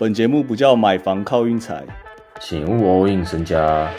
本节目不叫买房靠运财，请勿 all in 身家。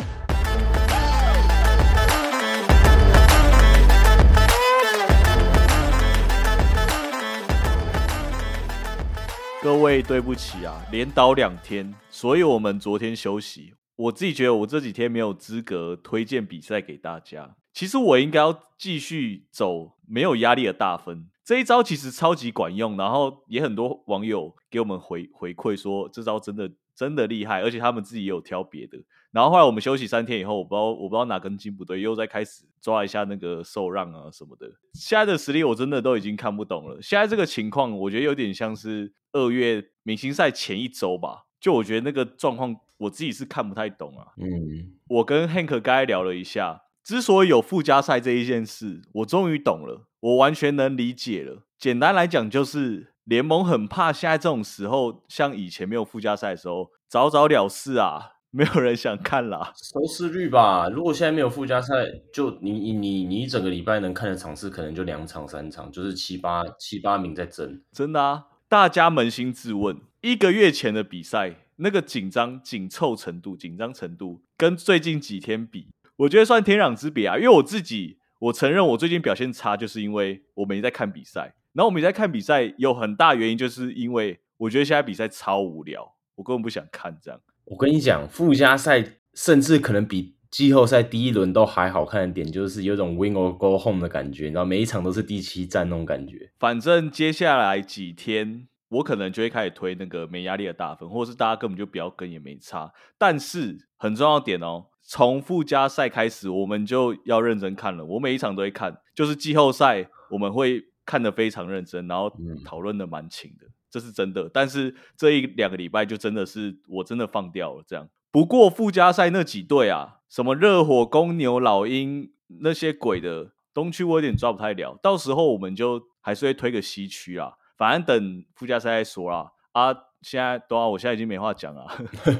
各位对不起啊，连倒两天，所以我们昨天休息。我自己觉得我这几天没有资格推荐比赛给大家。其实我应该要继续走没有压力的大分这一招，其实超级管用。然后也很多网友给我们回回馈说，这招真的真的厉害，而且他们自己也有挑别的。然后后来我们休息三天以后，我不知道我不知道哪根筋不对，又在开始抓一下那个受让啊什么的。现在的实力我真的都已经看不懂了。现在这个情况，我觉得有点像是二月明星赛前一周吧。就我觉得那个状况，我自己是看不太懂啊。嗯，我跟 Hank 刚才聊了一下，之所以有附加赛这一件事，我终于懂了，我完全能理解了。简单来讲，就是联盟很怕现在这种时候，像以前没有附加赛的时候，早早了事啊，没有人想看啦。收视率吧。如果现在没有附加赛，就你你你你一整个礼拜能看的场次可能就两场三场，就是七八七八名在争。真的啊，大家扪心自问，一个月前的比赛那个紧张紧凑程度、紧张程度，跟最近几天比，我觉得算天壤之别啊。因为我自己，我承认我最近表现差，就是因为我没在看比赛。然后我没在看比赛，有很大原因就是因为我觉得现在比赛超无聊，我根本不想看这样。我跟你讲，附加赛甚至可能比季后赛第一轮都还好看的点，就是有种 win or go home 的感觉，你知道，每一场都是第七战那种感觉。反正接下来几天，我可能就会开始推那个没压力的大分，或者是大家根本就不要跟也没差。但是很重要点哦，从附加赛开始，我们就要认真看了。我每一场都会看，就是季后赛我们会看得非常认真，然后嗯讨论的蛮勤的，这是真的。但是这一两个礼拜就真的是我真的放掉了这样。不过附加赛那几队啊，什么热火、公牛、老鹰那些鬼的东区，我有点抓不太了。到时候我们就还是会推个西区啊，反正等附加赛再说啦。啊，现在对啊，我现在已经没话讲了，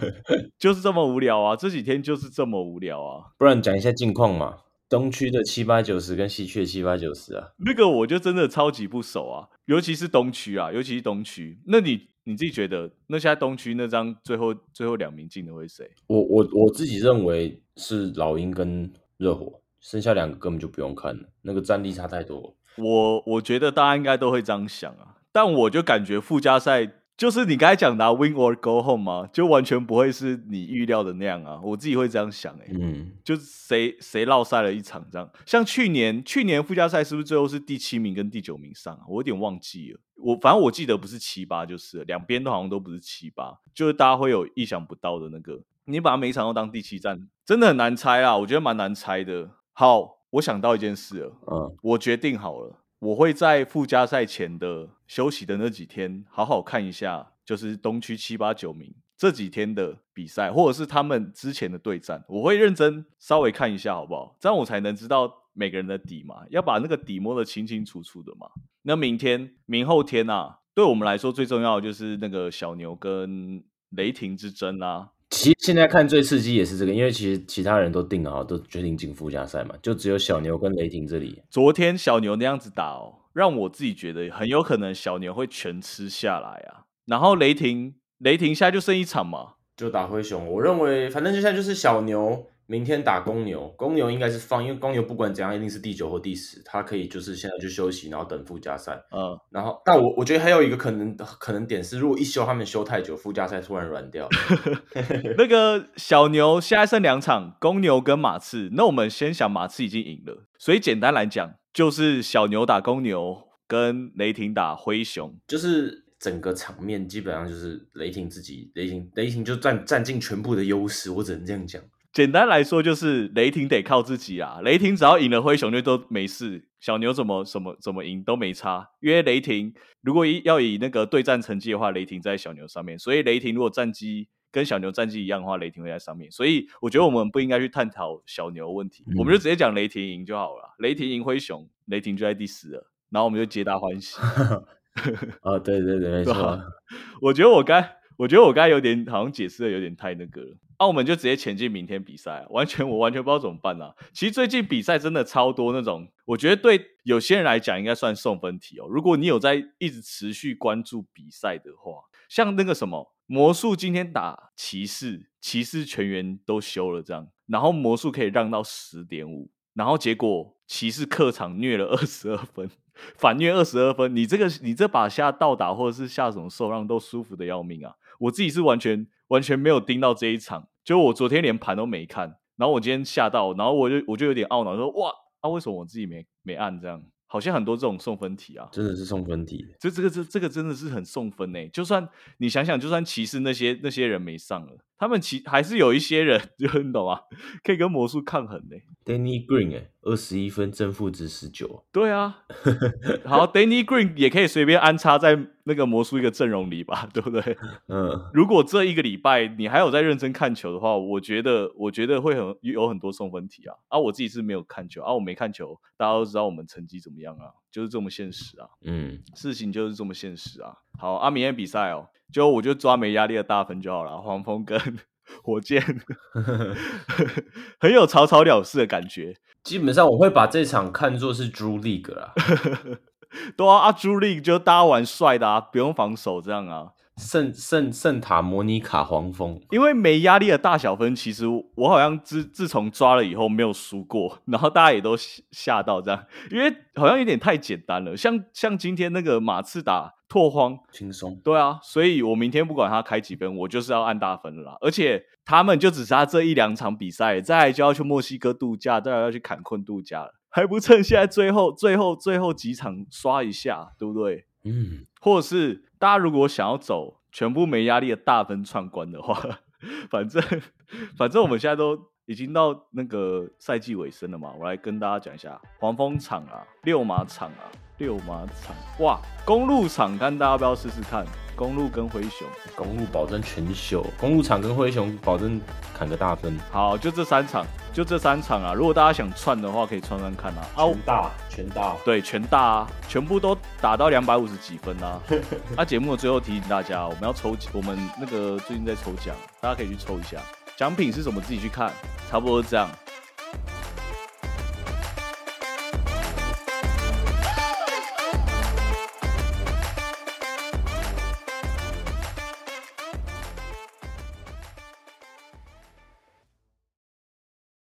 就是这么无聊啊，这几天就是这么无聊啊。不然讲一下近况嘛，东区的七八九十跟西区的七八九十啊。那个我就真的超级不熟啊，尤其是东区啊，尤其是东区。那你你自己觉得，那现在东区那张最后最后两名进的会是谁？我我我自己认为是老鹰跟热火，剩下两个根本就不用看了，那个战力差太多了。我我觉得大家应该都会这样想啊，但我就感觉附加赛就是你刚才讲的、啊、win or go home 嘛，就完全不会是你预料的那样啊。我自己会这样想、欸，哎、嗯，就是谁谁落赛了一场这样。像去年去年附加赛是不是最后是第七名跟第九名上啊？我有点忘记了。我反正我记得不是七八就是了，两边都好像都不是七八，就是大家会有意想不到的那个。你把每一场都当第七战，真的很难猜啊，我觉得蛮难猜的。好，我想到一件事了，嗯，我决定好了，我会在附加赛前的休息的那几天，好好看一下，就是东区七八九名这几天的比赛，或者是他们之前的对战，我会认真稍微看一下，好不好？这样我才能知道每个人的底嘛，要把那个底摸得清清楚楚的嘛。那明天、明后天啊，对我们来说最重要的就是那个小牛跟雷霆之争啊。其实现在看最刺激也是这个，因为其实其他人都定好，都决定进附加赛嘛，就只有小牛跟雷霆这里。昨天小牛那样子打哦，让我自己觉得很有可能小牛会全吃下来啊。然后雷霆，雷霆现在就剩一场嘛，就打灰熊，我认为反正就现在就是小牛明天打公牛，公牛应该是放，因为公牛不管怎样一定是第九或第十，他可以就是现在就休息，然后等附加赛。嗯，然后，但我我觉得还有一个可能可能点是，如果一休他们休太久，附加赛突然软掉，那个小牛现在剩两场，公牛跟马刺。那我们先想马刺已经赢了，所以简单来讲，就是小牛打公牛，跟雷霆打灰熊。就是整个场面基本上就是雷霆自己，雷霆雷霆就占占尽全部的优势，我只能这样讲。简单来说，就是雷霆得靠自己啊。雷霆只要赢了灰熊，就都没事。小牛怎么怎么怎么赢都没差，因为雷霆如果以要以那个对战成绩的话，雷霆在小牛上面，所以雷霆如果战绩跟小牛战绩一样的话，雷霆会在上面。所以我觉得我们不应该去探讨小牛问题，嗯我们就直接讲雷霆赢就好了。雷霆赢灰熊，雷霆就在第十了，然后我们就皆大欢喜。啊，对对对，没错对吧。我觉得我该，我觉得我刚才有点好像解释的有点太那个了。那、我们就直接前进明天比赛、完全我完全不知道怎么办啊。其实最近比赛真的超多那种，我觉得对有些人来讲应该算送分题哦。如果你有在一直持续关注比赛的话，像那个什么魔术今天打骑士，骑士全员都休了，这样，然后魔术可以让到十点五，然后结果骑士客场虐了二十二分，反虐二十二分，你这个你这把下倒打或者是下什么受让都舒服的要命啊！我自己是完全完全没有盯到这一场，就我昨天连盘都没看，然后我今天下到，然后我就我就有点懊恼，说哇，啊为什么我自己没没按这样？好像很多这种送分题啊，真的是送分题。这这个这这个真的是很送分呢。就算你想想，就算骑士那些那些人没上了，他们其还是有一些人，就你懂吗？可以跟魔术抗衡呢。Danny Green 哎，二十一分，正负值十九。对啊，好，Danny Green 也可以随便安插在那个魔术一个阵容里吧，对不对？嗯，如果这一个礼拜你还有在认真看球的话，我觉得我觉得会很有很多送分题啊。啊，我自己是没有看球啊，我没看球，大家都知道我们成绩怎么样啊，就是这么现实啊。嗯，事情就是这么现实啊。好，啊，明天比赛哦，就我就抓没压力的大分就好了，黄蜂跟。火箭 很有草草了事的感觉。基本上我会把这场看作是 Drew League 啦。对啊，阿 Drew League 就大家玩帅的啊，不用防守这样啊。圣圣圣塔莫尼卡黄蜂，因为没压力的大小分，其实我好像自自从抓了以后没有输过，然后大家也都吓到这样，因为好像有点太简单了。像像今天那个马刺打。拓荒轻松，对啊，所以我明天不管他开几分，我就是要按大分了啦。而且他们就只差这一两场比赛，再就要去墨西哥度假，再要去坎昆度假了，还不趁现在最后、最后、最后几场刷一下，对不对？嗯，或者是大家如果想要走全部没压力的大分串关的话，反正反正我们现在都已经到那个赛季尾声了嘛，我来跟大家讲一下黄蜂场啊，六马场啊。六马场哇，公路场看大家要不要试试看？公路跟灰熊，公路保证全秀，公路场跟灰熊保证砍个大分。好，就这三场，就这三场啊！如果大家想串的话，可以串串看啊。全大，全大，对，全大啊，全部都打到两百五十几分啊！那节目的最后提醒大家，我们要抽，我们那个最近在抽奖，大家可以去抽一下，奖品是什么自己去看，差不多这样。